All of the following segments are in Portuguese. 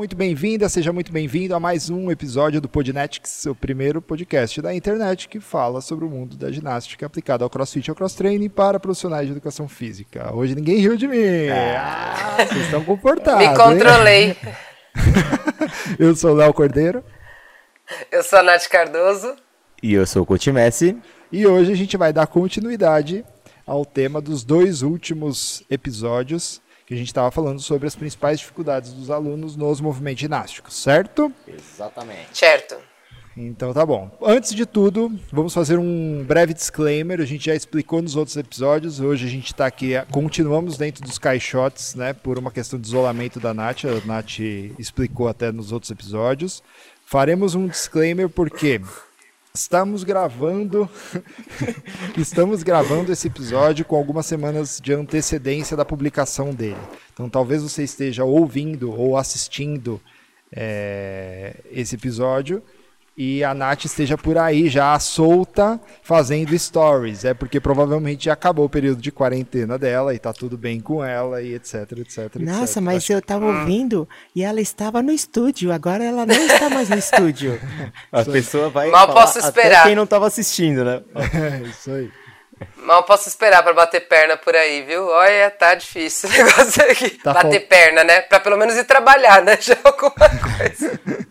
Muito bem-vinda, seja muito bem-vindo a mais um episódio do Podnetics, o primeiro podcast da internet que fala sobre o mundo da ginástica aplicada ao crossfit e ao cross-training para profissionais de educação física. Hoje ninguém riu de mim. Ah, vocês estão comportados. Me controlei. Eu sou o Léo Cordeiro. Eu sou a Nath Cardoso. E eu sou o Coach Messi. E hoje a gente vai dar continuidade ao tema dos dois últimos episódios que a gente estava falando sobre as principais dificuldades dos alunos nos movimentos ginásticos, certo? Exatamente. Certo. Então tá bom. Antes de tudo, vamos fazer um breve disclaimer. A gente já explicou nos outros episódios. Hoje a gente está aqui, continuamos dentro dos caixotes, né? Por uma questão de isolamento da Nath. A Nath explicou até nos outros episódios. Faremos um disclaimer porque Estamos gravando estamos gravando esse episódio com algumas semanas de antecedência da publicação dele. Então talvez você esteja ouvindo ou assistindo é, esse episódio e a Nath esteja por aí já solta fazendo stories. É porque provavelmente já acabou o período de quarentena dela e tá tudo bem com ela e etc, etc. Nossa, etc. mas Acho... eu tava ouvindo e ela estava no estúdio, agora ela não está mais no estúdio. a pessoa vai. Mal posso esperar. quem não tava assistindo, né? é, isso aí. Mal posso esperar para bater perna por aí, viu? Olha, tá difícil o negócio aqui. Tá bater perna, né? Pra pelo menos ir trabalhar, né? Já alguma coisa.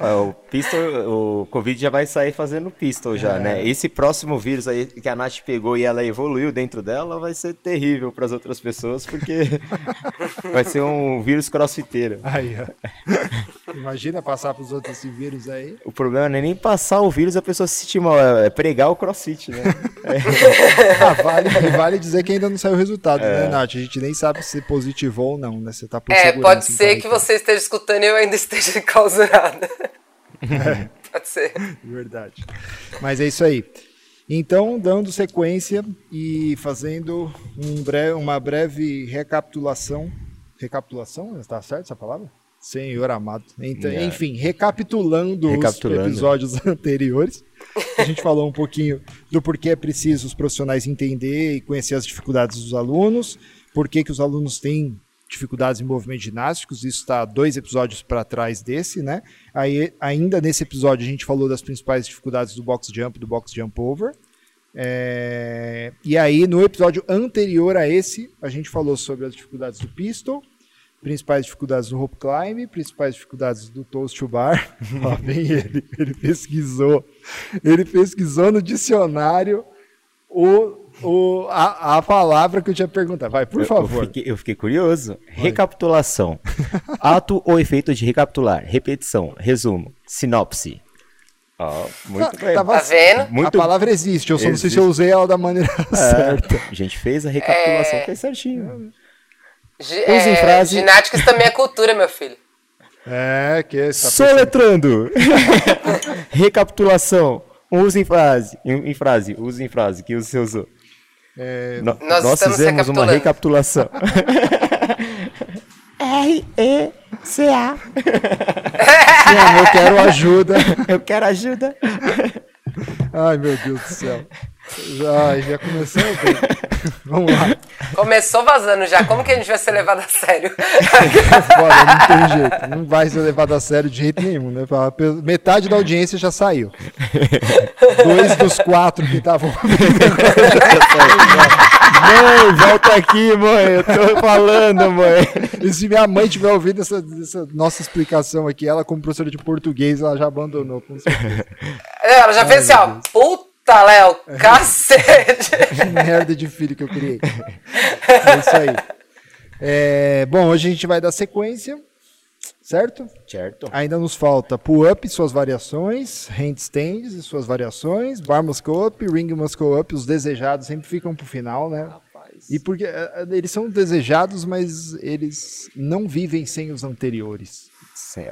O pistol, o Covid já vai sair fazendo pistol já, é. né? Esse próximo vírus aí que a Nath pegou e ela evoluiu dentro dela vai ser terrível para as outras pessoas, porque vai ser um vírus crossfiteiro. Aí, ó. Imagina passar para os outros esse vírus aí. O problema não é nem passar o vírus a pessoa se sentir mal, é pregar o crossfit, né? É. ah, vale, vale dizer que ainda não saiu o resultado, né, é. né, Nath? A gente nem sabe se positivou ou não, né? Você tá por É, pode ser que você esteja escutando e eu ainda esteja enclausurada. É. Pode ser. Verdade. Mas é isso aí. Então, dando sequência e fazendo um breve, uma breve recapitulação. Recapitulação? Está certo essa palavra? Senhor amado. Então, yeah. Enfim, recapitulando, recapitulando, os episódios anteriores, a gente falou um pouquinho do porquê é preciso os profissionais entender e conhecer as dificuldades dos alunos, por que, que os alunos têm dificuldades em movimentos ginásticos, isso está dois episódios para trás desse, né? Aí, ainda nesse episódio a gente falou das principais dificuldades do box jump, do box jump over. É... E aí no episódio anterior a esse a gente falou sobre as dificuldades do pistol, principais dificuldades do rope climb, principais dificuldades do toast to bar. Lá vem ele, ele pesquisou, ele pesquisou no dicionário o o, a, a palavra que eu tinha perguntado. Vai, por favor. Eu fiquei, eu fiquei curioso. Vai. Recapitulação. Ato ou efeito de recapitular. Repetição. Resumo. Sinopse. Oh, muito tá, bem. Tá vendo? Muito... A palavra existe, eu só existe. não sei se eu usei ela da maneira é, certa. A gente fez a recapitulação, é... fez certinho. G é, frase... Ginástica também é cultura, meu filho. É, que... Tá Soletrando. recapitulação. Use em frase. Em, em, frase. Use em frase. Que você usou. É, no, nós, nós fizemos uma recapitulação. R-E-C-A. eu quero ajuda. Eu quero ajuda. Ai, meu Deus do céu. Já, já começou bem. Vamos lá. Começou vazando já. Como que a gente vai ser levado a sério? Bora, não tem jeito. Não vai ser levado a sério de jeito nenhum, né? Metade da audiência já saiu. Dois dos quatro que estavam Mãe, volta aqui, mãe. Eu tô falando, mãe. E se minha mãe tiver ouvido essa, essa nossa explicação aqui, ela, como professora de português, ela já abandonou, com certeza. É, ela já Ai, fez assim, ó. Puta Puta, Léo, cacete! Merda de filho que eu criei. É isso aí. É, bom, hoje a gente vai dar sequência, certo? Certo. Ainda nos falta pull-up e suas variações, handstands e suas variações, bar muscle up, ring muscle up, os desejados sempre ficam pro final, né? Rapaz. E porque é, é, eles são desejados, mas eles não vivem sem os anteriores.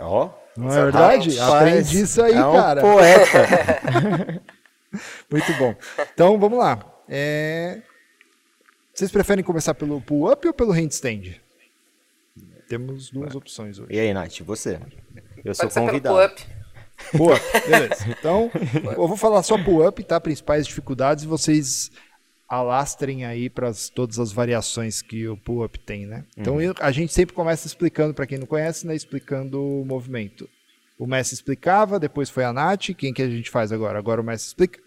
Ó. Não é verdade? Aprendi isso aí, é um cara. poeta. Muito bom. Então, vamos lá. É... Vocês preferem começar pelo pull-up ou pelo handstand? Temos duas opções hoje. E aí, Nath, você? Eu sou Pode convidado. Pull-up. Pull-up, beleza. Então, eu vou falar só pull-up, tá? Principais dificuldades e vocês alastrem aí para todas as variações que o pull-up tem, né? Então uhum. a gente sempre começa explicando, para quem não conhece, né, explicando o movimento. O Messi explicava, depois foi a Nath. Quem que a gente faz agora? Agora o Messi explica.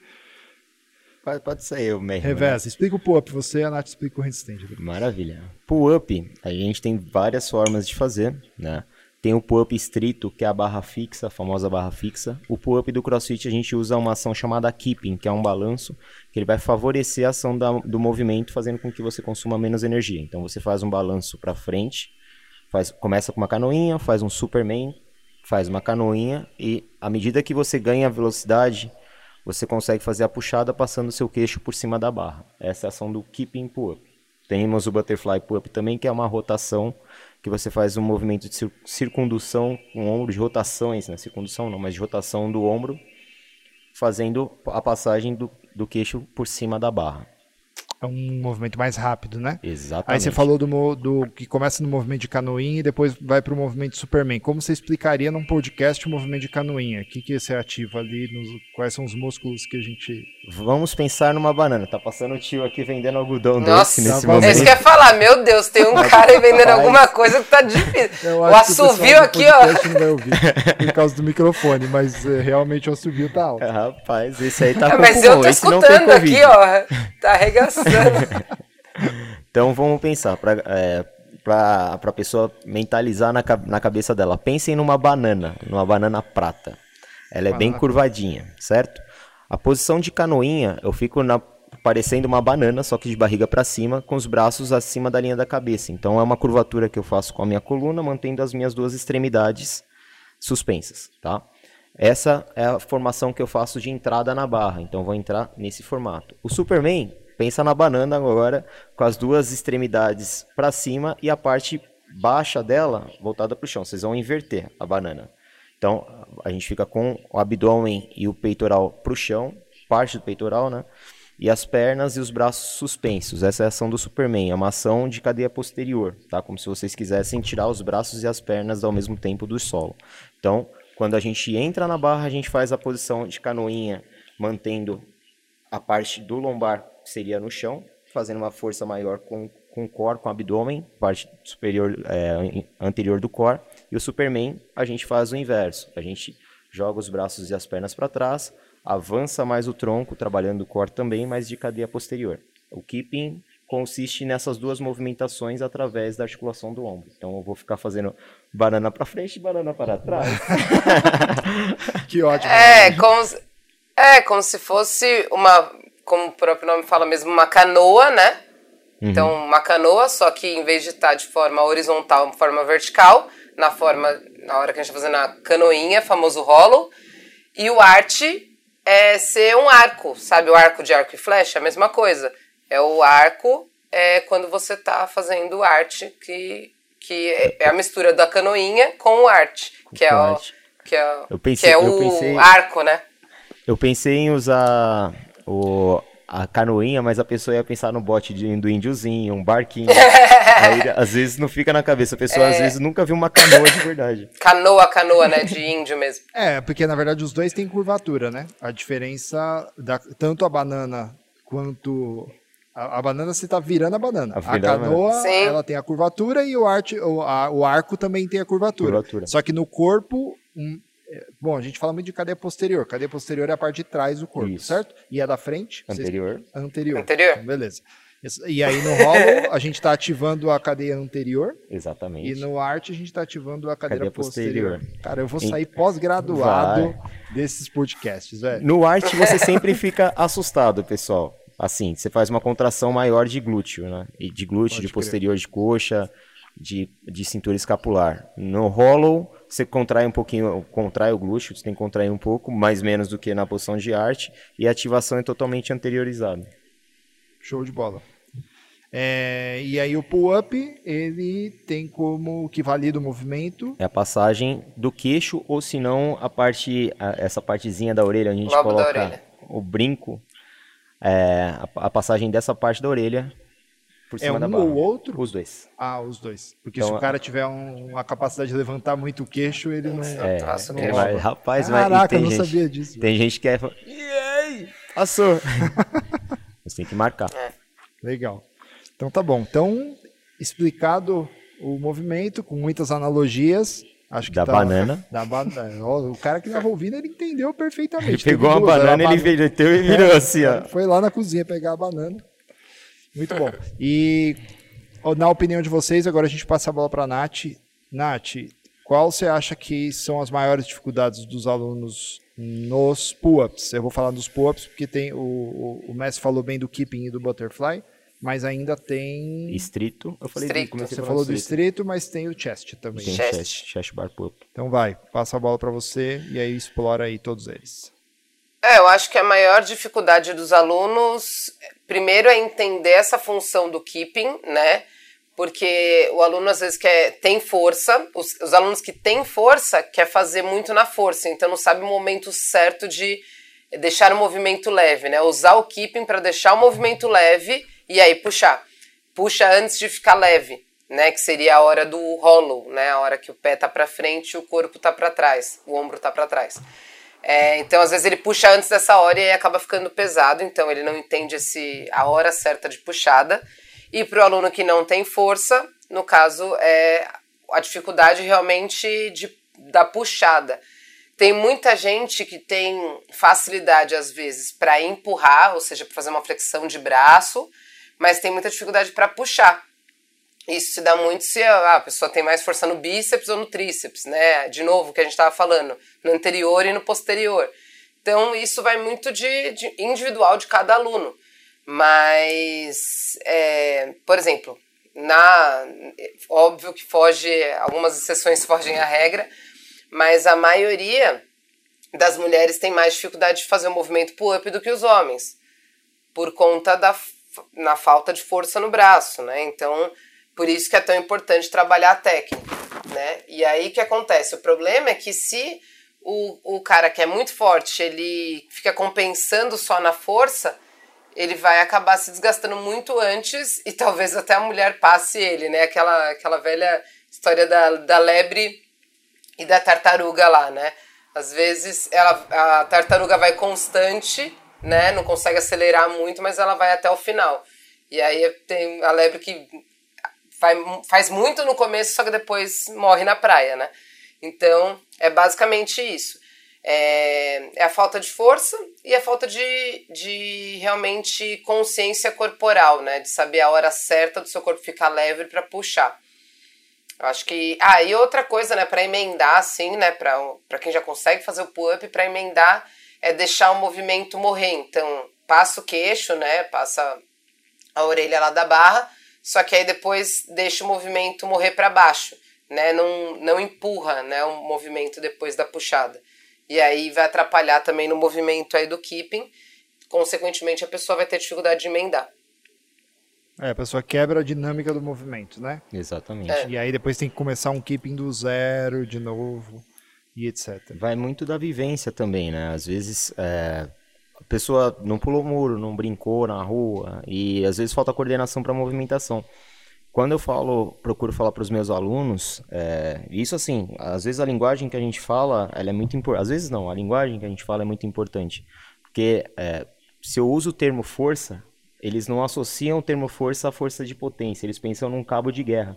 Pode, pode ser eu mesmo. Reversa, né? explica o pull-up, você a Nath explica o handstand. Maravilha. Pull-up, a gente tem várias formas de fazer, né? Tem o pull-up estrito, que é a barra fixa, a famosa barra fixa. O pull-up do CrossFit a gente usa uma ação chamada keeping, que é um balanço, que ele vai favorecer a ação da, do movimento, fazendo com que você consuma menos energia. Então você faz um balanço para frente, faz, começa com uma canoinha, faz um Superman, faz uma canoinha e à medida que você ganha velocidade, você consegue fazer a puxada passando o seu queixo por cima da barra. Essa é a ação do keeping pull-up. Temos o butterfly pull-up também, que é uma rotação que você faz um movimento de circundução com o ombro, de rotações, né? Circundução não, mas de rotação do ombro, fazendo a passagem do, do queixo por cima da barra é um movimento mais rápido, né? Exatamente. Aí você falou do, do que começa no movimento de canoinha e depois vai para o movimento de Superman. Como você explicaria num podcast o movimento de canoinha? O que, que você ativa ali? Nos, quais são os músculos que a gente. Vamos pensar numa banana. Tá passando o tio aqui vendendo algodão Nossa, doce nesse tá momento. É isso que eu ia falar. Meu Deus, tem um cara aí vendendo alguma coisa que tá difícil. O assovio aqui, ó. Não vai ouvir por causa do microfone, mas é, realmente o assovio tá alto. rapaz, esse aí tá é, Mas eu tô escutando aqui, ó. Tá arregaçando. então vamos pensar, para é, a pessoa mentalizar na, na cabeça dela. Pensem numa banana, numa banana prata. Ela é bem curvadinha, certo? A posição de canoinha, eu fico na, parecendo uma banana, só que de barriga para cima, com os braços acima da linha da cabeça. Então é uma curvatura que eu faço com a minha coluna, mantendo as minhas duas extremidades suspensas, tá? Essa é a formação que eu faço de entrada na barra, então vou entrar nesse formato. O Superman Pensa na banana agora, com as duas extremidades para cima e a parte baixa dela voltada para o chão. Vocês vão inverter a banana. Então, a gente fica com o abdômen e o peitoral para o chão, parte do peitoral, né? E as pernas e os braços suspensos. Essa é a ação do Superman, é uma ação de cadeia posterior, tá? Como se vocês quisessem tirar os braços e as pernas ao mesmo tempo do solo. Então, quando a gente entra na barra, a gente faz a posição de canoinha, mantendo a parte do lombar seria no chão, fazendo uma força maior com, com o core, com o abdômen, parte superior, é, anterior do core. E o Superman, a gente faz o inverso. A gente joga os braços e as pernas para trás, avança mais o tronco, trabalhando o core também, mas de cadeia posterior. O keeping consiste nessas duas movimentações através da articulação do ombro. Então eu vou ficar fazendo banana para frente e banana para trás. que ótimo. É, como, é, como se fosse uma como o próprio nome fala mesmo, uma canoa, né? Uhum. Então, uma canoa, só que em vez de estar de forma horizontal, forma vertical, na forma, na hora que a gente tá fazendo a canoinha, famoso rolo. E o arte é ser um arco, sabe? O arco de arco e flecha, a mesma coisa. É o arco é quando você tá fazendo arte, que, que é a mistura da canoinha com o arte, que é o, que é, pensei, que é o pensei, arco, né? Eu pensei em usar o, a canoinha, mas a pessoa ia pensar no bote de, do índiozinho, um barquinho. Aí, às vezes não fica na cabeça. A pessoa é... às vezes nunca viu uma canoa de verdade. Canoa, canoa, né? De índio mesmo. É, porque na verdade os dois têm curvatura, né? A diferença, da, tanto a banana quanto. A, a banana você está virando a banana. A, a canoa, ela tem a curvatura e o, arte, o, a, o arco também tem a curvatura. curvatura. Só que no corpo, um, Bom, a gente fala muito de cadeia posterior. Cadeia posterior é a parte de trás do corpo, Isso. certo? E a da frente? Anterior. Vocês... Anterior. Anterior. Então, beleza. E aí no rolo a gente está ativando a cadeia anterior. Exatamente. E no arte a gente está ativando a cadeira cadeia posterior. posterior. Cara, eu vou sair pós-graduado desses podcasts, velho. No arte você sempre fica assustado, pessoal. Assim, você faz uma contração maior de glúteo, né? E de glúteo, Pode de posterior crer. de coxa, de, de cintura escapular. No hollow você contrai um pouquinho, contrai o glúteo, você tem que contrair um pouco, mais menos do que na posição de arte, e a ativação é totalmente anteriorizada. Show de bola. É, e aí o pull-up, ele tem como que valida o movimento? É a passagem do queixo, ou se não, a parte, a, essa partezinha da orelha, onde a gente Lobo coloca o brinco, é, a, a passagem dessa parte da orelha por é cima é um da barra. ou outro? Os dois. Ah, os dois. Porque então, se o cara tiver um, uma capacidade de levantar muito o queixo, ele não. É, passa, não vai, rapaz, Caraca, eu não gente, sabia disso. Tem gente que é. E aí? Passou. Mas tem que marcar. É. Legal. Então tá bom. Então, explicado o movimento com muitas analogias. Acho que Da tá- banana. Da banana. O cara que tava ouvindo, ele entendeu perfeitamente. Ele pegou uma banana, ele inverteu e virou assim, ó. Foi lá na cozinha pegar a banana. Muito bom. E na opinião de vocês, agora a gente passa a bola para a Nath. Nath, qual você acha que são as maiores dificuldades dos alunos nos pull-ups? Eu vou falar dos pull-ups porque tem o, o, o Messi falou bem do keeping e do butterfly, mas ainda tem. Estrito. Eu falei, Estrito. comecei Você falando falou do estrito. estrito, mas tem o chest também. Tem Chest. chest, chest bar pull-up. Então vai, passa a bola para você e aí explora aí todos eles. É, eu acho que a maior dificuldade dos alunos, primeiro, é entender essa função do keeping, né? Porque o aluno às vezes quer, tem força, os, os alunos que têm força quer fazer muito na força, então não sabe o momento certo de deixar o movimento leve, né? Usar o keeping para deixar o movimento leve e aí puxar. Puxa antes de ficar leve, né? Que seria a hora do hollow, né? A hora que o pé tá para frente e o corpo tá para trás, o ombro tá para trás. É, então, às vezes, ele puxa antes dessa hora e acaba ficando pesado, então ele não entende esse, a hora certa de puxada. E para o aluno que não tem força, no caso, é a dificuldade realmente de, da puxada. Tem muita gente que tem facilidade, às vezes, para empurrar, ou seja, para fazer uma flexão de braço, mas tem muita dificuldade para puxar. Isso se dá muito se a a pessoa tem mais força no bíceps ou no tríceps, né? De novo, o que a gente estava falando, no anterior e no posterior. Então, isso vai muito de, de individual de cada aluno. Mas, é, por exemplo, na óbvio que foge, algumas exceções fogem à regra, mas a maioria das mulheres tem mais dificuldade de fazer o movimento pull-up do que os homens, por conta da na falta de força no braço, né? Então, por isso que é tão importante trabalhar a técnica, né? E aí o que acontece? O problema é que se o, o cara que é muito forte, ele fica compensando só na força, ele vai acabar se desgastando muito antes e talvez até a mulher passe ele, né? Aquela, aquela velha história da, da lebre e da tartaruga lá, né? Às vezes ela, a tartaruga vai constante, né? Não consegue acelerar muito, mas ela vai até o final. E aí tem a lebre que vai, faz muito no começo, só que depois morre na praia, né? Então é basicamente isso. É, é a falta de força e a falta de, de realmente consciência corporal, né? De saber a hora certa do seu corpo ficar leve para puxar. Eu acho que. Ah, e outra coisa, né, para emendar, assim, né, para quem já consegue fazer o pull-up, para emendar é deixar o movimento morrer. Então, passa o queixo, né, passa a orelha lá da barra, só que aí depois deixa o movimento morrer para baixo, né, não, não empurra, né, o movimento depois da puxada. E aí vai atrapalhar também no movimento aí do keeping, consequentemente a pessoa vai ter dificuldade de emendar. É, a pessoa quebra a dinâmica do movimento, né? Exatamente. É. E aí depois tem que começar um keeping do zero de novo e etc. Vai muito da vivência também, né? Às vezes é, pessoa não pulou muro, não brincou na rua e às vezes falta coordenação para movimentação. Quando eu falo, procuro falar para os meus alunos, é, isso assim, às vezes a linguagem que a gente fala, ela é muito importante. Às vezes não, a linguagem que a gente fala é muito importante, porque é, se eu uso o termo força, eles não associam o termo força à força de potência, eles pensam num cabo de guerra.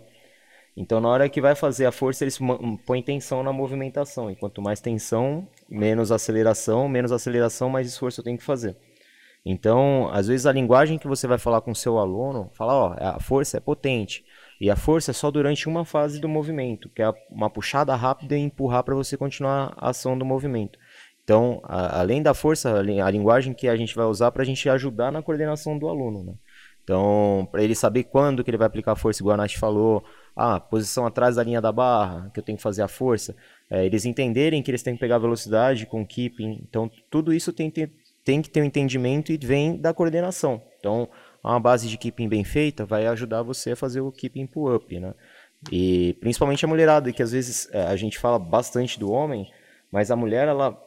Então, na hora que vai fazer a força, eles põem tensão na movimentação. E quanto mais tensão, menos aceleração, menos aceleração, mais esforço eu tenho que fazer. Então, às vezes a linguagem que você vai falar com o seu aluno, fala, ó, a força é potente. E a força é só durante uma fase do movimento, que é uma puxada rápida e empurrar para você continuar a ação do movimento. Então, a- além da força, a, li- a linguagem que a gente vai usar para a gente ajudar na coordenação do aluno, né? Então, para ele saber quando que ele vai aplicar a força, igual a Nath falou, ah, posição atrás da linha da barra, que eu tenho que fazer a força, é, eles entenderem que eles têm que pegar velocidade com keeping, então tudo isso tem, tem, tem que ter um entendimento e vem da coordenação. Então, uma base de keeping bem feita vai ajudar você a fazer o keeping pull-up, né? E principalmente a mulherada, que às vezes é, a gente fala bastante do homem, mas a mulher, ela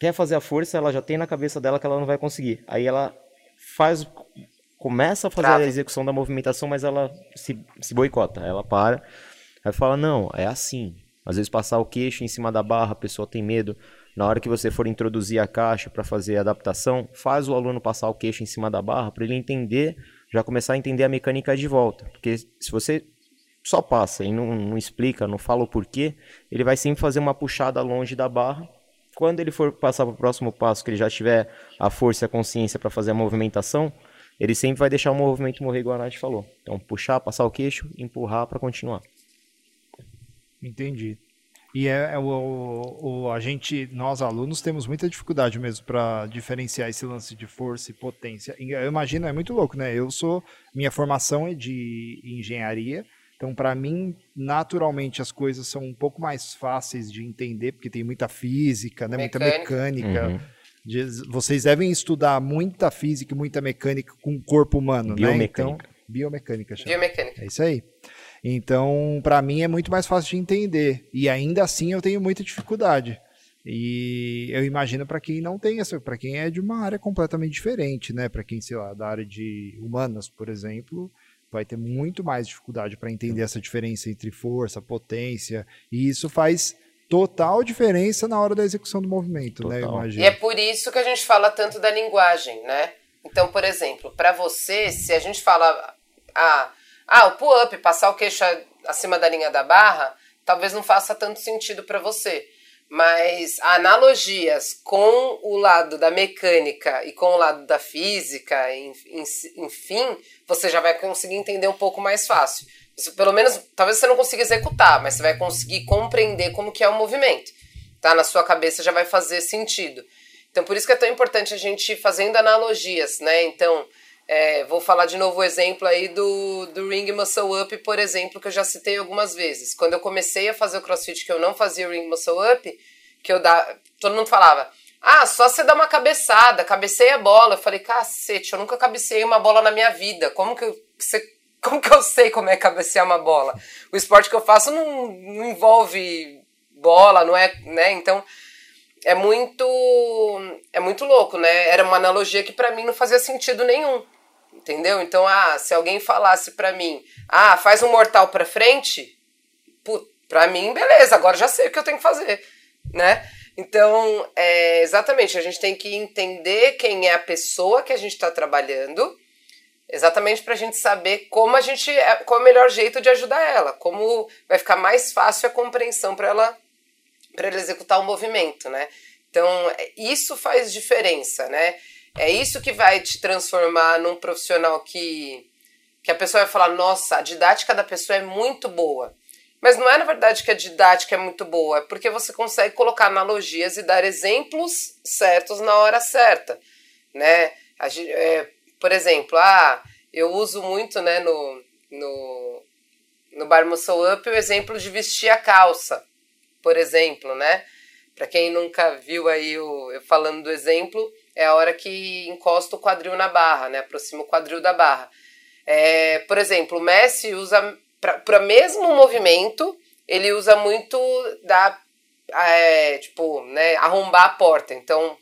quer fazer a força, ela já tem na cabeça dela que ela não vai conseguir. Aí ela faz, começa a fazer Trava. a execução da movimentação, mas ela se, se boicota. Ela para, aí fala, não, é assim. Às vezes passar o queixo em cima da barra, a pessoa tem medo. Na hora que você for introduzir a caixa para fazer a adaptação, faz o aluno passar o queixo em cima da barra para ele entender, já começar a entender a mecânica de volta. Porque se você só passa e não, não explica, não fala o porquê, ele vai sempre fazer uma puxada longe da barra. Quando ele for passar para o próximo passo, que ele já tiver a força e a consciência para fazer a movimentação, ele sempre vai deixar o movimento morrer, igual a Nath falou. Então, puxar, passar o queixo, empurrar para continuar. Entendi. E é, é o, o, a gente, nós alunos, temos muita dificuldade mesmo para diferenciar esse lance de força e potência. Eu imagino, é muito louco, né? Eu sou, minha formação é de engenharia, então para mim, naturalmente, as coisas são um pouco mais fáceis de entender, porque tem muita física, né? muita mecânica. Uhum. Vocês devem estudar muita física e muita mecânica com o corpo humano, biomecânica. né? Então, biomecânica. Biomecânica. É isso aí. Então, para mim é muito mais fácil de entender. E ainda assim eu tenho muita dificuldade. E eu imagino para quem não tem essa, para quem é de uma área completamente diferente, né? Para quem, sei lá, da área de humanas, por exemplo, vai ter muito mais dificuldade para entender essa diferença entre força, potência, e isso faz total diferença na hora da execução do movimento, né, total. né? Eu imagino. E é por isso que a gente fala tanto da linguagem, né? Então, por exemplo, para você, se a gente fala ah, ah, o pull-up, passar o queixo acima da linha da barra, talvez não faça tanto sentido para você. Mas analogias com o lado da mecânica e com o lado da física, enfim, você já vai conseguir entender um pouco mais fácil. Você, pelo menos, talvez você não consiga executar, mas você vai conseguir compreender como que é o movimento. Tá? Na sua cabeça já vai fazer sentido. Então, por isso que é tão importante a gente ir fazendo analogias, né? Então, é, vou falar de novo o exemplo aí do, do Ring Muscle Up, por exemplo, que eu já citei algumas vezes. Quando eu comecei a fazer o crossfit, que eu não fazia o Ring Muscle Up, que eu dá, todo mundo falava, ah, só você dá uma cabeçada, cabeceia a bola. Eu falei, cacete, eu nunca cabeceei uma bola na minha vida. Como que eu, como que eu sei como é cabecear uma bola? O esporte que eu faço não, não envolve bola, não é, né? Então, é muito é muito louco, né? Era uma analogia que para mim não fazia sentido nenhum. Entendeu? Então, ah, se alguém falasse para mim, ah, faz um mortal pra frente, put, pra mim, beleza, agora já sei o que eu tenho que fazer, né? Então, é, exatamente, a gente tem que entender quem é a pessoa que a gente está trabalhando, exatamente para a gente saber como a gente, é, qual é o melhor jeito de ajudar ela, como vai ficar mais fácil a compreensão para ela, para ela executar o movimento, né? Então, é, isso faz diferença, né? É isso que vai te transformar num profissional que, que a pessoa vai falar: nossa, a didática da pessoa é muito boa. Mas não é na verdade que a didática é muito boa, é porque você consegue colocar analogias e dar exemplos certos na hora certa. Né? É, por exemplo, ah, eu uso muito né, no, no, no Bar Muscle Up o exemplo de vestir a calça, por exemplo, né? Para quem nunca viu aí o, eu falando do exemplo, é a hora que encosta o quadril na barra, né? Aproxima o quadril da barra. É, por exemplo, o Messi usa para mesmo movimento, ele usa muito da é, tipo, né, arrombar a porta. Então,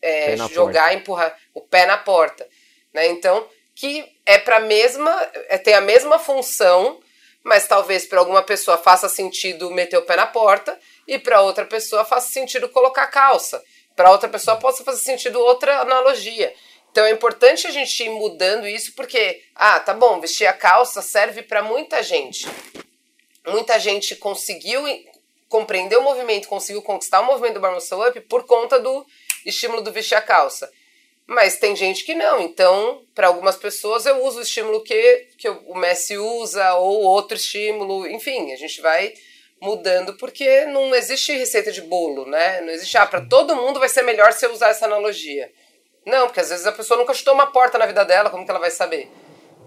é, jogar, porta. empurrar o pé na porta, né? Então, que é para mesma, é, tem a mesma função, mas talvez para alguma pessoa faça sentido meter o pé na porta e para outra pessoa faça sentido colocar calça. Para outra pessoa possa fazer sentido outra analogia. Então é importante a gente ir mudando isso porque, ah, tá bom, vestir a calça serve para muita gente. Muita gente conseguiu compreender o movimento, conseguiu conquistar o movimento do bar muscle up por conta do estímulo do vestir a calça. Mas tem gente que não. Então, para algumas pessoas eu uso o estímulo que, que o Messi usa ou outro estímulo. Enfim, a gente vai mudando, porque não existe receita de bolo, né? Não existe, ah, para todo mundo vai ser melhor se eu usar essa analogia. Não, porque às vezes a pessoa nunca chutou uma porta na vida dela, como que ela vai saber?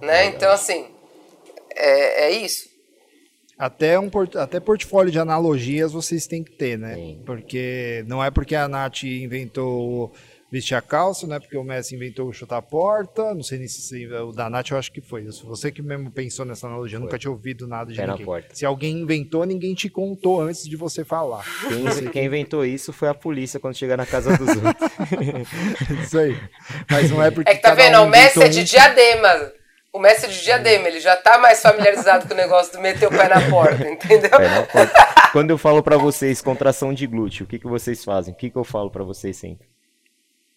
Né? Então, assim, é, é isso. Até, um, até portfólio de analogias vocês têm que ter, né? Sim. Porque não é porque a Nath inventou vestir a calça, né? Porque o Messi inventou o chutar a porta. Não sei nem se o da Nath eu acho que foi. Você que mesmo pensou nessa analogia, foi. nunca tinha ouvido nada de Pé ninguém. Se alguém inventou, ninguém te contou antes de você falar. Quem, quem inventou isso foi a polícia quando chegar na casa dos outros. isso aí. Mas não é porque. É que tá vendo, um o Messi é de diadema. o mestre de diadema, ele já tá mais familiarizado com o negócio do meter o pé na porta, entendeu? Pé na porta. Quando eu falo para vocês contração de glúteo, o que, que vocês fazem? O que, que eu falo para vocês sempre?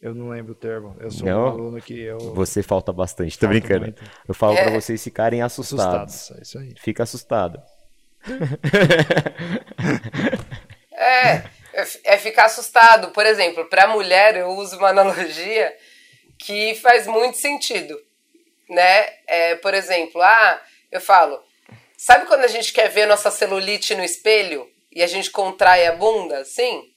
Eu não lembro o termo. Eu sou não? um aluno que eu. Você falta bastante, tô brincando. Muito. Eu falo é. para vocês ficarem assustados. Assustados, é isso aí. Fica assustado. é, é ficar assustado. Por exemplo, para mulher eu uso uma analogia que faz muito sentido, né? É, por exemplo, ah, eu falo, sabe quando a gente quer ver nossa celulite no espelho e a gente contrai a bunda? Sim,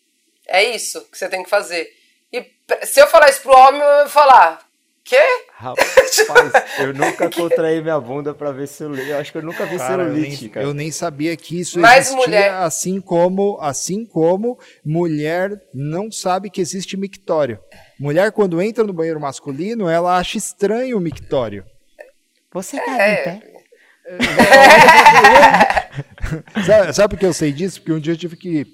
é isso que você tem que fazer. E se eu falar isso pro homem, eu vou falar, quê? Rapaz, eu nunca contraí minha bunda pra ver celulite. Eu acho que eu nunca vi cara, celulite, eu nem, cara. Eu nem sabia que isso Mas existia, mulher... assim como, assim como mulher não sabe que existe mictório. Mulher, quando entra no banheiro masculino, ela acha estranho o mictório. Você caga é. pé? sabe, sabe por que eu sei disso? Porque um dia eu tive que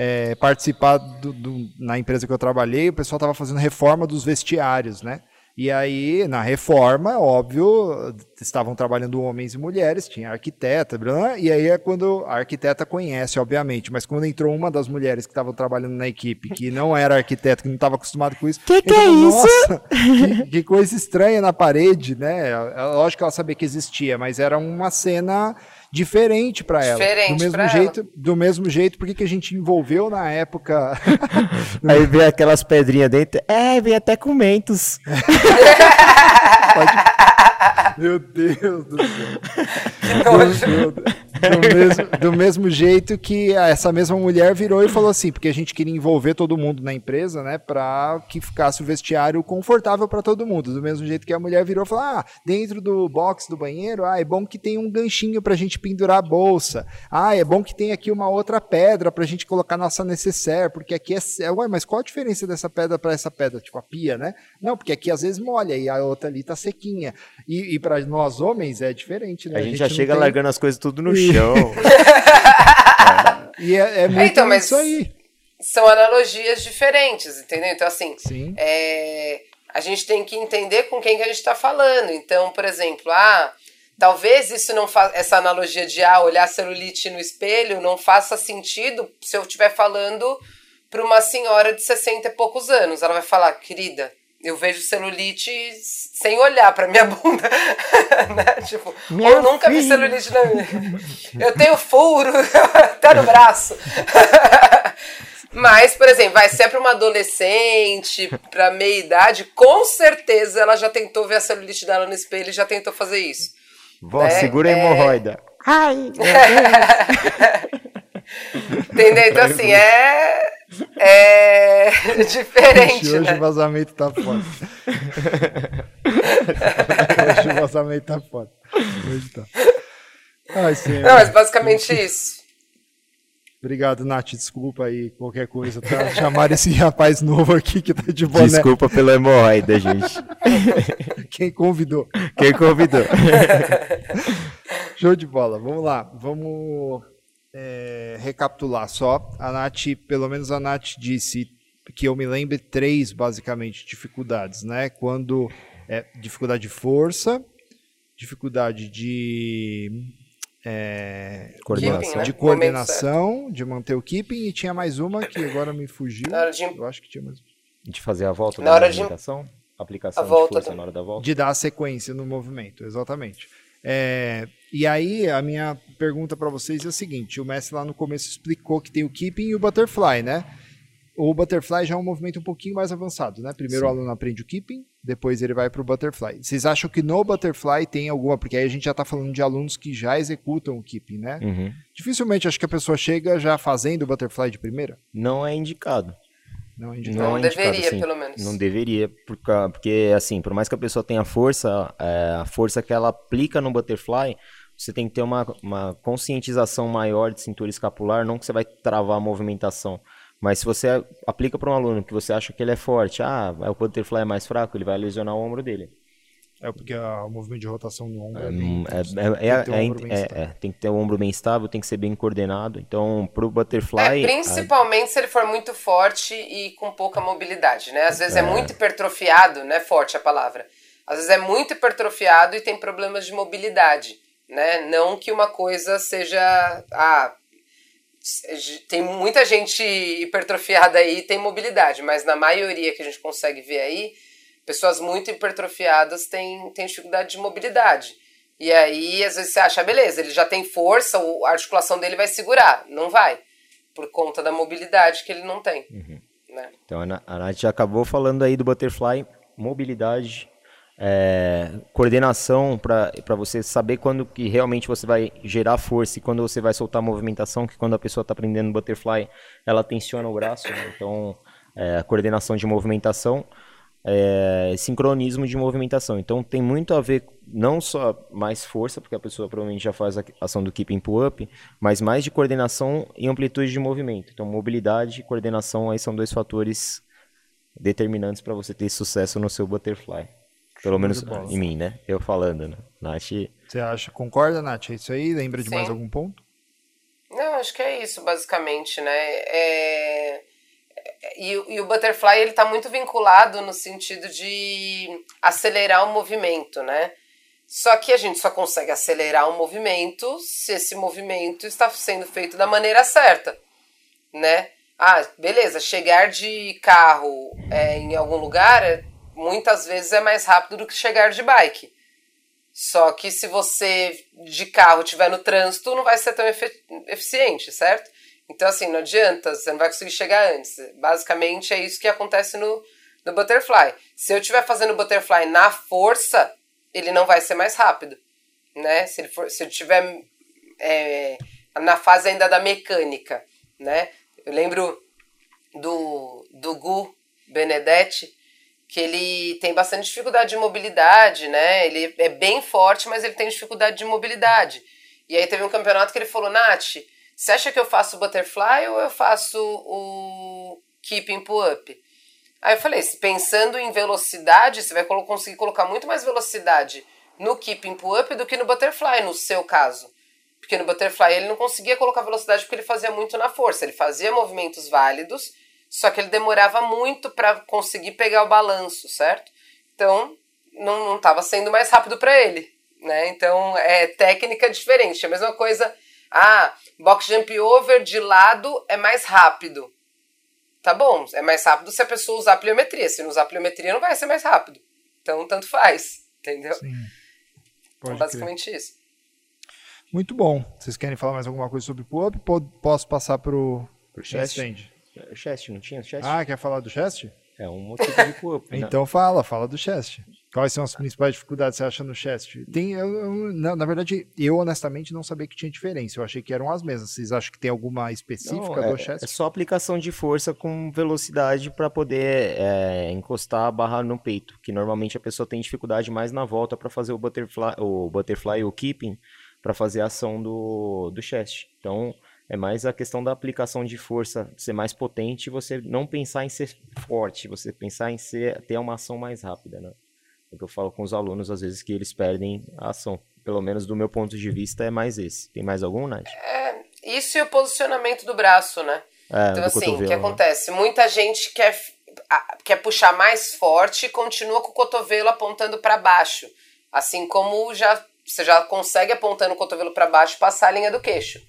é, participar do, do, na empresa que eu trabalhei, o pessoal estava fazendo reforma dos vestiários, né? E aí, na reforma, óbvio, estavam trabalhando homens e mulheres, tinha arquiteta, blá, e aí é quando a arquiteta conhece, obviamente, mas quando entrou uma das mulheres que estavam trabalhando na equipe, que não era arquiteta, que não estava acostumado com isso, que que é isso? Que, que, coisa estranha na parede, né? Lógico que ela sabia que existia, mas era uma cena diferente para ela. Diferente do mesmo jeito, ela. do mesmo jeito, porque que a gente envolveu na época. Aí vem aquelas pedrinhas dentro. É, vem até com mentos. Pode... Meu Deus do céu. Do, do, mesmo, do mesmo jeito que essa mesma mulher virou e falou assim, porque a gente queria envolver todo mundo na empresa, né, para que ficasse o vestiário confortável para todo mundo. Do mesmo jeito que a mulher virou e falou: "Ah, dentro do box do banheiro, ah, é bom que tem um ganchinho pra gente pendurar a bolsa. Ah, é bom que tem aqui uma outra pedra pra gente colocar nossa necessaire, porque aqui é, ué, mas qual a diferença dessa pedra para essa pedra? Tipo a pia, né? Não, porque aqui às vezes molha e a outra ali tá sequinha. E, e para nós homens é diferente, né? A gente, a gente já chega tem... largando as coisas tudo no chão. e é, é muito então, isso aí. São analogias diferentes, entendeu? Então, assim, é, a gente tem que entender com quem que a gente está falando. Então, por exemplo, ah, talvez isso não fa essa analogia de ah, olhar celulite no espelho não faça sentido se eu estiver falando para uma senhora de 60 e poucos anos. Ela vai falar, querida, eu vejo celulite sem olhar pra minha bunda. né? Tipo, Minha eu nunca filha. vi celulite na minha. Eu tenho furo até no braço. Mas, por exemplo, vai ser para uma adolescente, para meia idade, com certeza ela já tentou ver a celulite dela no espelho e já tentou fazer isso. Vó, né? segura a é. hemorroida. É... Ai, Entendeu? Então, assim, é. É. diferente. Hoje né? o vazamento tá foda. Hoje o vazamento tá foda. Hoje tá. Ai, senhor. Não, mas basicamente isso. Obrigado, Nath. Desculpa aí qualquer coisa, tá? Chamar esse rapaz novo aqui que tá de boné. Desculpa pela hemorroida, gente. Quem convidou? Quem convidou? Show de bola. Vamos lá. Vamos é, recapitular só. A Nath, pelo menos a Nath disse que eu me lembre três, basicamente, dificuldades, né? Quando é dificuldade de força, dificuldade de é, coordenação. de coordenação, de manter o keeping, e tinha mais uma que agora me fugiu. De... Eu acho que tinha mais. De fazer a volta na da hora aplicação? De... Aplicação a volta de força na hora da volta. De dar a sequência no movimento, exatamente. É, e aí, a minha pergunta para vocês é a seguinte: o Messi lá no começo explicou que tem o keeping e o butterfly, né? O butterfly já é um movimento um pouquinho mais avançado, né? Primeiro Sim. o aluno aprende o keeping, depois ele vai para o butterfly. Vocês acham que no butterfly tem alguma? Porque aí a gente já está falando de alunos que já executam o keeping, né? Uhum. Dificilmente acho que a pessoa chega já fazendo o butterfly de primeira. Não é indicado. Não, é indicado. não, não é indicado, deveria, assim, pelo menos. Não deveria, porque, assim, por mais que a pessoa tenha força, é, a força que ela aplica no butterfly, você tem que ter uma, uma conscientização maior de cintura escapular, não que você vai travar a movimentação. Mas se você aplica para um aluno que você acha que ele é forte, ah, o butterfly é mais fraco, ele vai lesionar o ombro dele. É porque o movimento de rotação no ombro é, bem, é, é, tem, que é, é, tem que ter o ombro bem estável, tem que ser bem coordenado. Então, para o butterfly. principalmente a... se ele for muito forte e com pouca mobilidade, né? Às vezes é, muito hipertrofiado, né? Forte a palavra. às vezes é muito hipertrofiado e tem problemas de mobilidade, né? Não que uma coisa seja ah, tem muita gente hipertrofiada aí tem mobilidade, mas na maioria que a gente consegue ver aí, pessoas muito hipertrofiadas têm, têm dificuldade de mobilidade. E aí, às vezes você acha, beleza, ele já tem força, a articulação dele vai segurar. Não vai, por conta da mobilidade que ele não tem. Uhum. Né? Então, a Nath já acabou falando aí do butterfly, mobilidade, é, coordenação para você saber quando que realmente você vai gerar força e quando você vai soltar a movimentação, que quando a pessoa está aprendendo butterfly, ela tensiona o braço, né? então é, coordenação de movimentação, é, sincronismo de movimentação. Então tem muito a ver não só mais força, porque a pessoa provavelmente já faz a ação do keeping pull-up, mas mais de coordenação e amplitude de movimento. Então mobilidade e coordenação aí são dois fatores determinantes para você ter sucesso no seu butterfly. Pelo menos em mim, né? Eu falando, né? Nath. Você acha, concorda, Nath? É isso aí? Lembra de Sim. mais algum ponto? Não, acho que é isso, basicamente, né? É... E, e, o butterfly ele está muito vinculado no sentido de acelerar o movimento, né? Só que a gente só consegue acelerar o movimento se esse movimento está sendo feito da maneira certa, né? Ah, beleza, chegar de carro é, em algum lugar é muitas vezes é mais rápido do que chegar de bike. Só que se você de carro estiver no trânsito, não vai ser tão eficiente, certo? Então, assim, não adianta, você não vai conseguir chegar antes. Basicamente, é isso que acontece no, no butterfly. Se eu estiver fazendo butterfly na força, ele não vai ser mais rápido, né? Se ele for, se eu estiver é, na fase ainda da mecânica, né? Eu lembro do, do Gu Benedetti, que ele tem bastante dificuldade de mobilidade, né? Ele é bem forte, mas ele tem dificuldade de mobilidade. E aí teve um campeonato que ele falou, Nath, você acha que eu faço o butterfly ou eu faço o keeping pull-up? Aí eu falei, pensando em velocidade, você vai conseguir colocar muito mais velocidade no keeping pull-up do que no butterfly, no seu caso. Porque no butterfly ele não conseguia colocar velocidade porque ele fazia muito na força. Ele fazia movimentos válidos, só que ele demorava muito para conseguir pegar o balanço, certo? Então, não estava sendo mais rápido para ele, né? Então, é técnica diferente. A mesma coisa, ah, box jump over de lado é mais rápido. Tá bom, é mais rápido se a pessoa usar pliometria. Se não usar pliometria, não vai ser mais rápido. Então, tanto faz, entendeu? Sim. Pode então, basicamente crer. isso. Muito bom. Vocês querem falar mais alguma coisa sobre o pull-up? Posso passar pro, pro chest? Chest, não tinha chest? Ah, quer falar do chest? É um motivo de pull-up. Né? então fala, fala do chest. Quais são as principais dificuldades que você acha no chest? Tem, eu, eu, na, na, verdade, eu honestamente não sabia que tinha diferença. Eu achei que eram as mesmas. Vocês acham que tem alguma específica não, do chest? É só aplicação de força com velocidade para poder é, encostar a barra no peito. Que normalmente a pessoa tem dificuldade mais na volta para fazer o butterfly, o butterfly, o keeping, para fazer a ação do, do chest. Então, é mais a questão da aplicação de força ser mais potente, você não pensar em ser forte, você pensar em ser, ter uma ação mais rápida, né? É o que eu falo com os alunos às vezes que eles perdem a ação. Pelo menos do meu ponto de vista é mais esse. Tem mais algum, Nath? É, isso e o posicionamento do braço, né? É, então assim, o que né? acontece? Muita gente quer, quer puxar mais forte e continua com o cotovelo apontando para baixo. Assim como já você já consegue apontando o cotovelo para baixo passar a linha do queixo.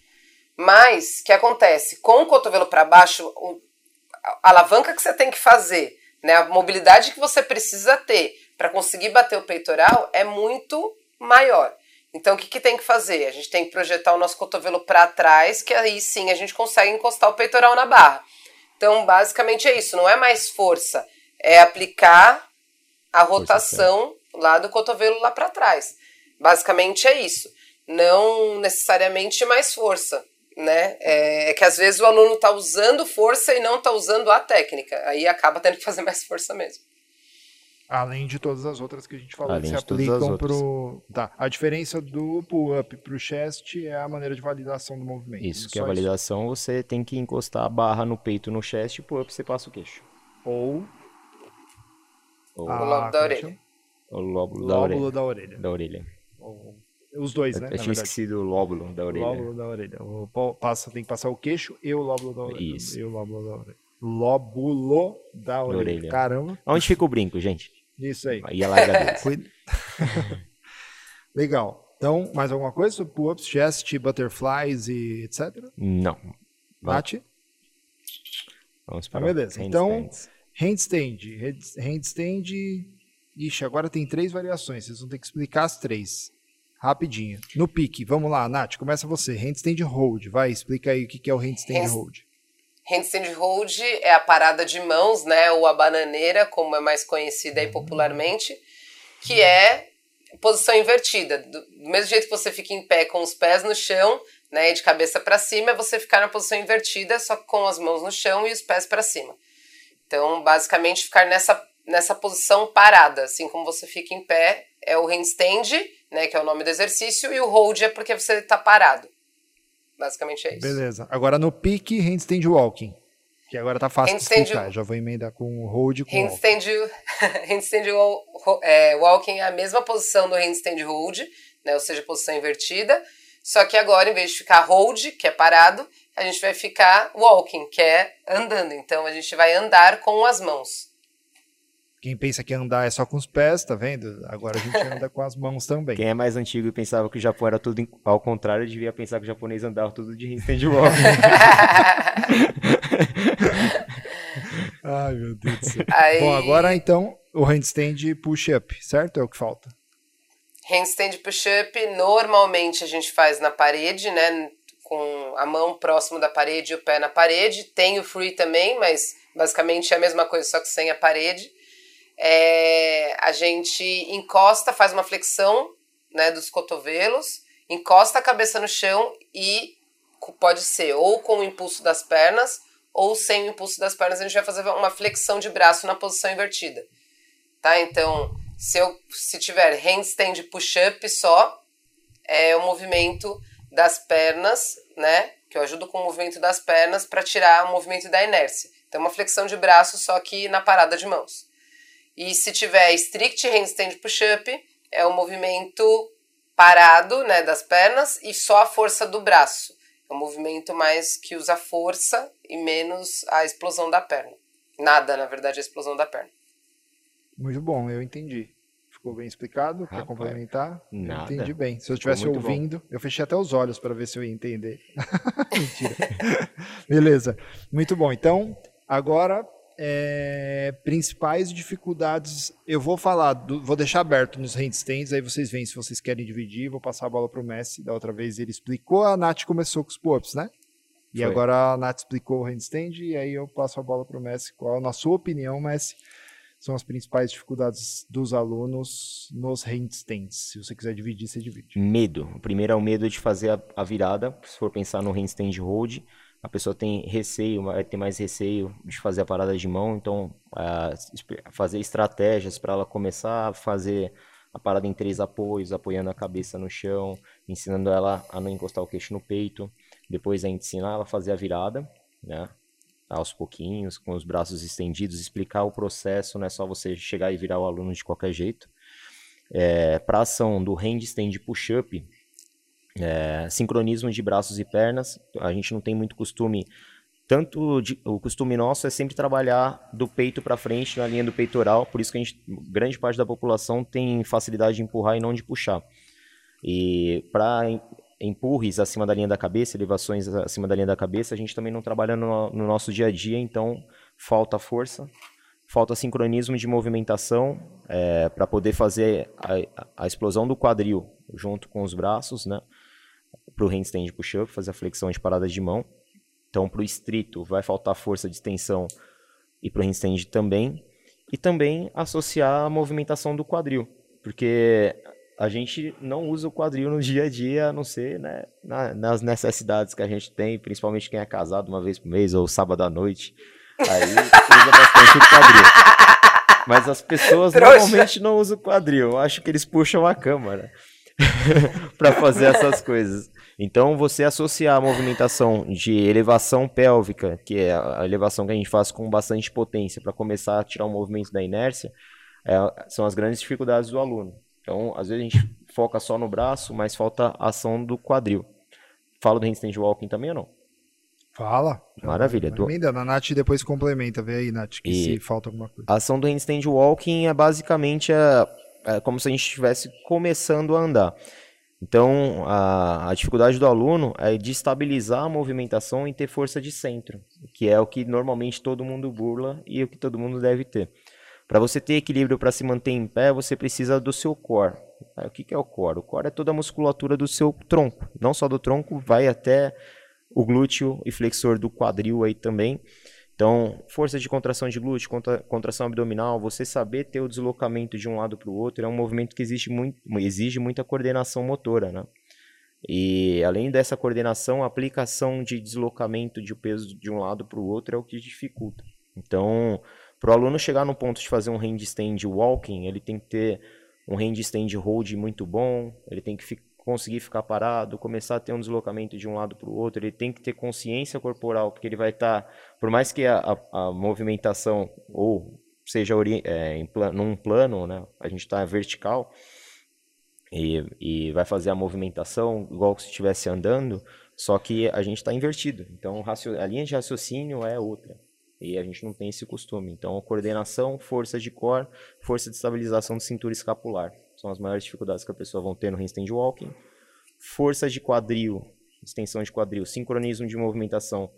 Mas, o que acontece? Com o cotovelo para baixo, a alavanca que você tem que fazer, né, a mobilidade que você precisa ter para conseguir bater o peitoral é muito maior. Então, o que, que tem que fazer? A gente tem que projetar o nosso cotovelo para trás, que aí sim a gente consegue encostar o peitoral na barra. Então, basicamente é isso. Não é mais força, é aplicar a rotação lá do cotovelo lá para trás. Basicamente é isso. Não necessariamente mais força né? É, é, que às vezes o aluno está usando força e não está usando a técnica. Aí acaba tendo que fazer mais força mesmo. Além de todas as outras que a gente falou Além que se aplicam para o. Tá. A diferença do pull-up para o chest é a maneira de validação do movimento. Isso, que a validação isso. você tem que encostar a barra no peito no chest e pull-up você passa o queixo. Ou. Ou o lobo da orelha. O lóbulo, lóbulo da orelha. Da orelha. Ou os dois, né? Eu tinha esquecido o lóbulo da orelha. O lóbulo da orelha. O, passa, tem que passar o queixo e o lóbulo da orelha. Isso. E o lóbulo da orelha. Lóbulo da orelha. orelha. Caramba. Onde fica o brinco, gente? Isso aí. Aí ela agradece. Cuida- Legal. Então, mais alguma coisa sobre pull-ups, chest, butterflies e etc? Não. Nath? Vamos Tá, para beleza. handstands. Então, handstand. Hand- Handstand. Ixi, agora tem três variações. Vocês vão ter que explicar as três. Rapidinho. No pique. Vamos lá, Nath, começa você. Handstand hold. Vai, explica aí o que que é o handstand Hand- hold. Handstand hold é a parada de mãos, né? Ou a bananeira, como é mais conhecida aí popularmente, que é posição invertida. Do, mesmo jeito que você fica em pé com os pés no chão, né, e de cabeça para cima, é você ficar na posição invertida, só com as mãos no chão e os pés para cima. Então, basicamente, ficar nessa, nessa posição parada, assim como você fica em pé, é o handstand, né, que é o nome do exercício, e o hold é porque você está parado. Basicamente é isso. Beleza. Agora no pique, handstand walking. Que agora tá fácil de Handstand- explicar. Já vou emendar com o hold com. Handstand, handstand é, walking é a mesma posição do handstand hold, né? Ou seja, posição invertida. Só que agora, em vez de ficar hold, que é parado, a gente vai ficar walking, que é andando. Então a gente vai andar com as mãos. Quem pensa que andar é só com os pés, tá vendo? Agora a gente anda com as mãos também. Quem é mais antigo e pensava que o Japão era tudo ao contrário, devia pensar que o japonês andava tudo de handstand walking. Ai, meu Deus do céu. Aí- Bom, agora então o handstand push-up, certo? É o que falta. Handstand push-up, normalmente a gente faz na parede, né? Com a mão próximo da parede e o pé na parede. Tem o free também, mas basicamente é a mesma coisa, só que sem a parede. É, a gente encosta, faz uma flexão né, dos cotovelos, encosta a cabeça no chão e pode ser ou com o impulso das pernas ou sem o impulso das pernas. A gente vai fazer uma flexão de braço na posição invertida tá? Então, se eu se tiver handstand push-up só, é o movimento das pernas, né? Que eu ajudo com o movimento das pernas para tirar o movimento da inércia. Então, uma flexão de braço só que na parada de mãos. E se tiver strict handstand push-up, é o movimento parado, né, das pernas e só a força do braço. É um movimento mais que usa força e menos a explosão da perna. Nada, na verdade, a explosão da perna. Muito bom, eu entendi. Ficou bem explicado? Rapaz, complementar? Eu nada. entendi bem. Se eu estivesse muito bom. ouvindo, eu fechei até os olhos para ver se eu ia entender. Mentira. Beleza. Muito bom. Então, agora, é, principais dificuldades. Eu vou falar, do- vou deixar aberto nos handstands, aí vocês veem se vocês querem dividir. Vou passar a bola para o Messi. Da outra vez ele explicou, a Nath começou com os pull-ups, né? E Foi. agora a Nath explicou o handstand, e aí eu passo a bola para o Messi. Qual, na sua opinião, Messi, são as principais dificuldades dos alunos nos handstands? Se você quiser dividir, você divide. Medo. O primeiro é o medo de fazer a, a virada. Se for pensar no handstand hold, a pessoa tem receio, vai ter mais receio de fazer a parada de mão. Então, ah, fazer estratégias para ela começar a fazer a parada em três apoios, apoiando a cabeça no chão, ensinando ela a não encostar o queixo no peito. Depois a ensinar ela a fazer a virada, né? Aos pouquinhos, com os braços estendidos, explicar o processo, não é só você chegar e virar o aluno de qualquer jeito. Para a ação do handstand push-up, é, sincronismo de braços e pernas, a gente não tem muito costume. Tanto de- o costume nosso é sempre trabalhar do peito para frente na linha do peitoral, por isso que a gente, grande parte da população tem facilidade de empurrar e não de puxar. E para empurres acima da linha da cabeça, elevações acima da linha da cabeça, a gente também não trabalha no, no nosso dia a dia, então falta força, falta sincronismo de movimentação para poder fazer a, a explosão do quadril junto com os braços, né? Para o handstand push-up, fazer a flexão de parada de mão. Então, para o estrito, vai faltar força de extensão e para o handstand também. E também associar a movimentação do quadril, porque a gente não usa o quadril no dia a dia, a não ser né, na- nas necessidades que a gente tem, principalmente quem é casado uma vez por mês ou sábado à noite. Aí usa bastante o quadril. Mas as pessoas Trouxa. normalmente não usam o quadril. Eu acho que eles puxam a câmera para fazer essas coisas. Então, você associar a movimentação de elevação pélvica, que é a elevação que a gente faz com bastante potência para começar a tirar o movimento da inércia, é, são as grandes dificuldades do aluno. Então, às vezes a gente foca só no braço, mas falta ação do quadril. Falo do handstand walking também ou não? Fala. Maravilha. Do... Emenda, a Nath depois complementa. Vê aí, Nath, que e se falta alguma coisa. A ação do handstand walking é basicamente a, é como se a gente estivesse começando a andar. Então, a, a, dificuldade do aluno é de estabilizar a movimentação e ter força de centro, que é o que normalmente todo mundo burla e o que todo mundo deve ter. Para você ter equilíbrio para se manter em pé, você precisa do seu core. O que é o core? O core é toda a musculatura do seu tronco. Não só do tronco, vai até o glúteo e flexor do quadril aí também. Então, força de contração de glúteo, contra, contração abdominal, você saber ter o deslocamento de um lado para o outro é um movimento que existe muito, exige muita coordenação motora, né? E além dessa coordenação, a aplicação de deslocamento de peso de um lado para o outro é o que dificulta. Então, para o aluno chegar no ponto de fazer um handstand walking, ele tem que ter um handstand hold muito bom, ele tem que conseguir ficar parado, começar a ter um deslocamento de um lado para o outro, ele tem que ter consciência corporal, porque ele vai estar, tá, por mais que a, a, a movimentação ou seja é, em plan, num plano, né, a gente está vertical e, e vai fazer a movimentação igual se estivesse andando, só que a gente está invertido. Então a linha de raciocínio é outra. E a gente não tem esse costume. Então, coordenação, força de core, força de estabilização de cintura escapular. São as maiores dificuldades que a pessoa vão ter no handstand walking. Força de quadril, extensão de quadril, sincronismo de movimentação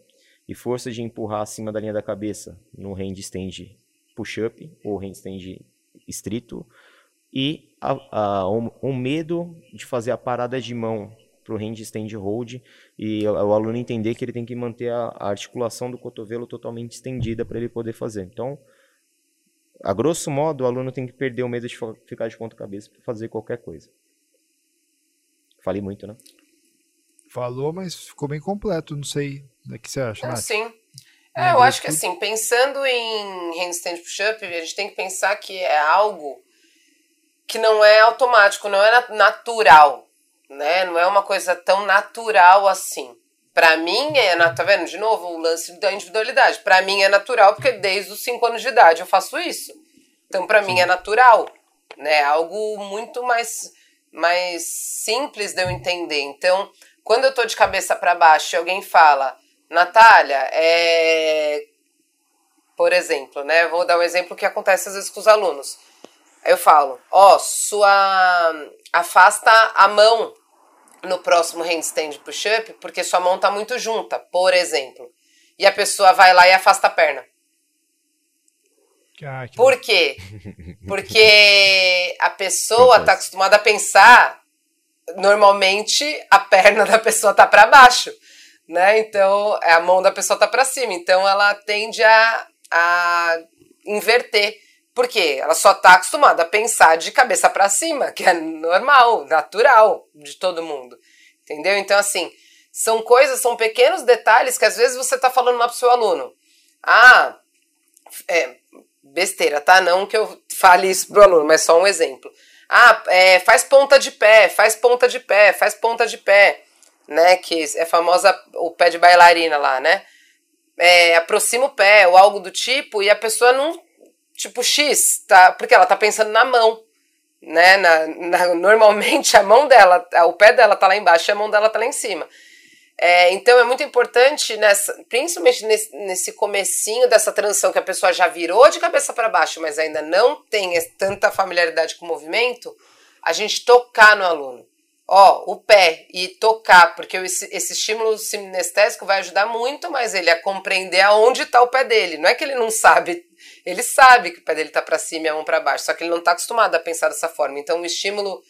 e força de empurrar acima da linha da cabeça no handstand push-up ou handstand estrito. E a, a, medo de fazer a parada de mão para o handstand hold e o, aluno entender que ele tem que manter a articulação do cotovelo totalmente estendida para ele poder fazer. Então, a grosso modo, o aluno tem que perder o medo de ficar de ponta cabeça para fazer qualquer coisa. Falei muito, né? Falou, mas ficou bem completo. Não sei o que você acha, Nath? Sim. É, eu acho que assim, pensando em handstand push-up, a gente tem que pensar que é algo que não é automático, não é natural, né? Não é uma coisa tão natural assim. Para mim é, tá vendo? De novo, o lance da individualidade. Para mim é natural porque desde os 5 anos de idade eu faço isso. Então para mim é natural, né? Algo muito mais mais simples de eu entender. Então, quando eu tô de cabeça para baixo e alguém fala: "Natália, é por exemplo, né? Vou dar um exemplo que acontece às vezes com os alunos. Eu falo: "Ó, oh, sua afasta a mão no próximo handstand push-up porque sua mão tá muito junta, por exemplo. E a pessoa vai lá e afasta a perna. Ah, por quê? Porque a pessoa tá acostumada a pensar, normalmente a perna da pessoa tá para baixo, né? Então, a mão da pessoa tá para cima, então ela tende a, a inverter. Por quê? Ela só tá acostumada a pensar de cabeça para cima, que é normal, natural de todo mundo. Entendeu? Então, assim, são coisas, são pequenos detalhes que às vezes você tá falando lá pro seu aluno. Ah, é, besteira, tá? Não que eu fale isso pro aluno, mas só um exemplo. Ah, é, faz ponta de pé, faz ponta de pé, faz ponta de pé, né? Que é famosa o pé de bailarina lá, né? É, aproxima o pé ou algo do tipo e a pessoa não tipo X, tá? Porque ela tá pensando na mão, né? Na, na, normalmente a mão dela, o pé dela tá lá embaixo e a mão dela tá lá em cima. É, então é muito importante, nessa, principalmente nesse, nesse comecinho dessa transição que a pessoa já virou de cabeça para baixo, mas ainda não tem tanta familiaridade com o movimento, a gente tocar no aluno. Ó, o pé e tocar, porque esse, esse estímulo sinestésico vai ajudar muito mais ele a compreender aonde está o pé dele. Não é que ele não sabe ele sabe que o pé dele está para cima e a mão para baixo, só que ele não está acostumado a pensar dessa forma. Então, o estímulo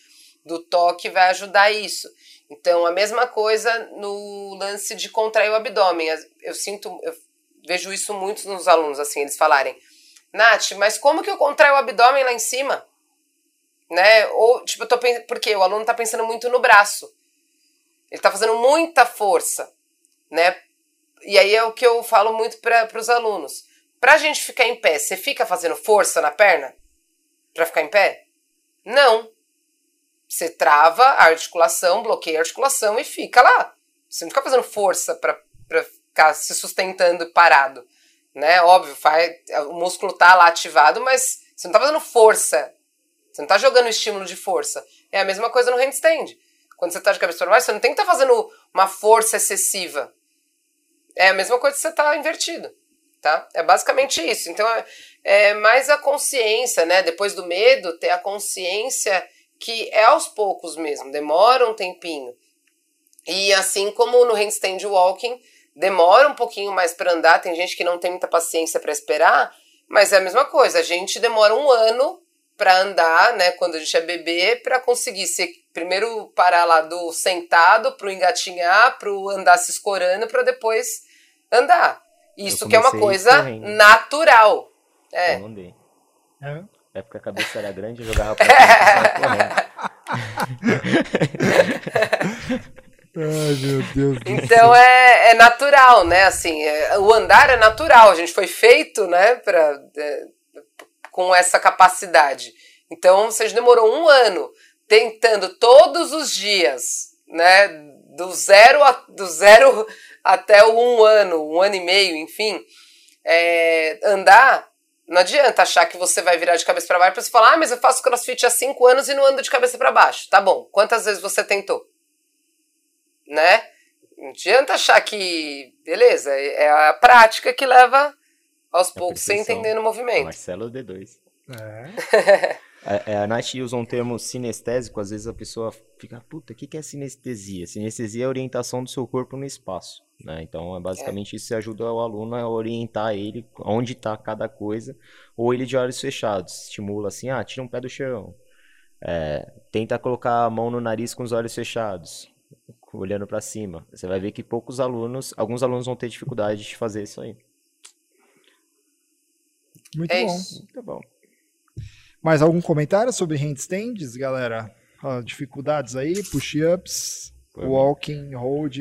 do toque vai ajudar isso. Então, a mesma coisa no lance de contrair o abdômen. Eu sinto, eu vejo isso muito nos alunos, assim, eles falarem, Nath, mas como que eu contraio o abdômen lá em cima? Né? Ou, tipo, eu tô pensando, porque o aluno está pensando muito no braço. Ele está fazendo muita força, né? E aí é o que eu falo muito para os alunos. Pra gente ficar em pé, você fica fazendo força na perna? Pra ficar em pé? Não. Você trava a articulação, bloqueia a articulação e fica lá. Você não fica fazendo força pra, pra ficar se sustentando parado. Né? Óbvio, faz, o músculo tá lá ativado, mas você não tá fazendo força. Você não tá jogando estímulo de força. É a mesma coisa no handstand. Quando você tá de cabeça para baixo, você não tem que estar tá fazendo uma força excessiva. É a mesma coisa que você está invertido, tá? É basicamente isso. Então é, é mais a consciência, né? Depois do medo, ter a consciência que é aos poucos mesmo, demora um tempinho. E assim como no handstand walking, demora um pouquinho mais para andar, tem gente que não tem muita paciência para esperar, mas é a mesma coisa, a gente demora um ano para andar, né, quando a gente é bebê, para conseguir ser primeiro parar lá do sentado, pro engatinhar, pro andar se escorando, para depois andar. Isso que é uma coisa correndo. natural. É. Eu andei. É. é porque a cabeça era grande e jogava pra. Ai, meu Deus do Então é, é natural, né? Assim, é, o andar é natural. A gente foi feito, né, pra, é, com essa capacidade. Então, você demorou um ano tentando todos os dias, né, do zero, a, do zero até o um ano, um ano e meio, enfim, é, andar. Não adianta achar que você vai virar de cabeça para baixo para você falar, ah, mas eu faço crossfit há cinco anos e não ando de cabeça para baixo. Tá bom. Quantas vezes você tentou? né? Não adianta achar que, beleza, é a prática que leva aos é poucos você entendendo o movimento. Marcelo D2. É. a, a, a Nath usa um termo sinestésico, às vezes a pessoa fica, puta, o que, que é sinestesia? Sinestesia é a orientação do seu corpo no espaço. Né? Então, é basicamente é. isso ajuda o aluno a orientar ele onde está cada coisa, ou ele de olhos fechados, estimula assim, ah, tira um pé do chão, é, tenta colocar a mão no nariz com os olhos fechados, olhando para cima. Você vai ver que poucos alunos, alguns alunos vão ter dificuldade de fazer isso aí. Muito é bom. Isso. Muito bom. Mais algum comentário sobre handstands, galera? Ah, dificuldades aí, push-ups, walking, hold.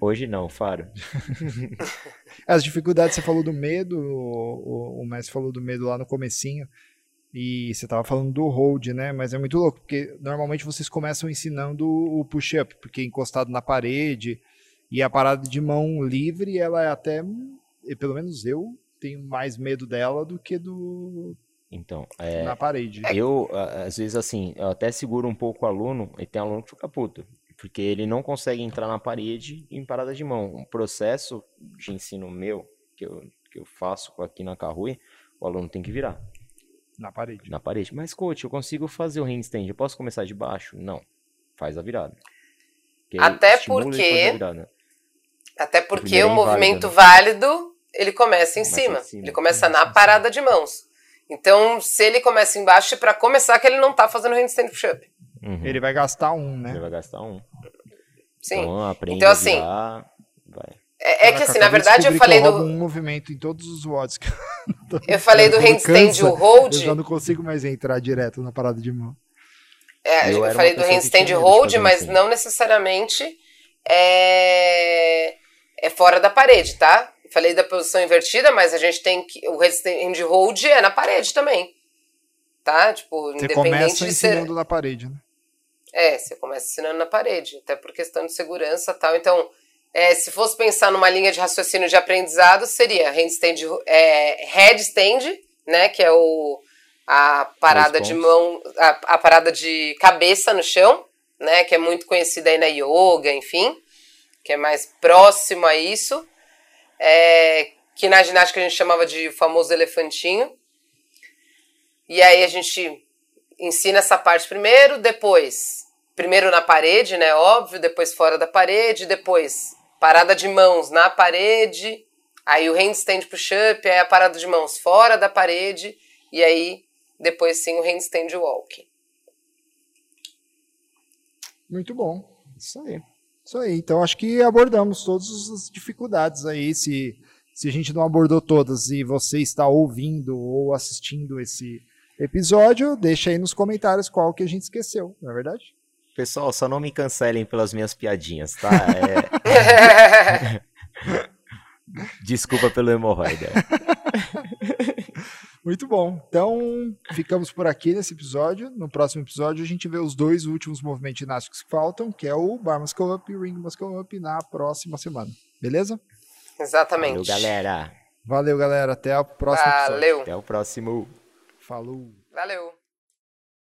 Hoje não, Faro. As dificuldades, você falou do medo, o, o, o Messi falou do medo lá no comecinho. E você estava falando do hold, né? Mas é muito louco, porque normalmente vocês começam ensinando o push-up, porque encostado na parede, e a parada de mão livre, ela é até, pelo menos eu, tenho mais medo dela do que do então, é, na parede. Eu, às vezes, assim, eu até seguro um pouco o aluno, e tem aluno que fica puto, porque ele não consegue entrar na parede em parada de mão. Um processo de ensino meu, que eu, que eu faço aqui na Carrui, o aluno tem que virar. Na parede. Na parede. Mas, coach, eu consigo fazer o handstand. Eu posso começar de baixo? Não. Faz a virada. Até porque. Até porque o, o movimento válido, né? válido, ele começa em começa cima. cima. Ele começa, começa na parada de mãos. Então, se ele começa embaixo, é para começar que ele não tá fazendo handstand push-up. Uhum. Ele vai gastar um, né? Ele vai gastar um. Sim. Então, então assim, virar, vai. É, é que assim, na verdade eu falei eu do. um movimento em todos os WODs. eu falei do handstand e o hold. Eu já não consigo mais entrar direto na parada de mão. É, eu, eu falei do handstand hold, mas assim. não necessariamente é... é fora da parede, tá? Falei da posição invertida, mas a gente tem que. O handstand hold é na parede também. Tá? Tipo, você começa de ser... na parede, né? É, você começa ensinando na parede, até por questão de segurança e tal. Então, é, se fosse pensar numa linha de raciocínio de aprendizado, seria handstand, é, headstand, né, que é o, a parada de mão, a, a, parada de cabeça no chão, né, que é muito conhecida aí na yoga, enfim, que é mais próximo a isso, é, que na ginástica a gente chamava de famoso elefantinho. E aí a gente ensina essa parte primeiro, depois, primeiro na parede, né, óbvio, depois fora da parede, depois parada de mãos na parede, aí o handstand push-up, aí a parada de mãos fora da parede, e aí depois sim o handstand walk. Muito bom. Isso aí. Isso aí. Então acho que abordamos todas as dificuldades aí. Se, se a gente não abordou todas e você está ouvindo ou assistindo esse episódio, deixa aí nos comentários qual que a gente esqueceu, não é verdade? Pessoal, só não me cancelem pelas minhas piadinhas, tá? É... Desculpa pelo hemorroida. Muito bom. Então, ficamos por aqui nesse episódio. No próximo episódio, a gente vê os dois últimos movimentos ginásticos que faltam, que é o Bar Muscle Up e o Ring Muscle Up na próxima semana. Beleza? Exatamente. Valeu, galera. Valeu, galera. Até o próximo Valeu. episódio. Até o próximo. Falou. Valeu.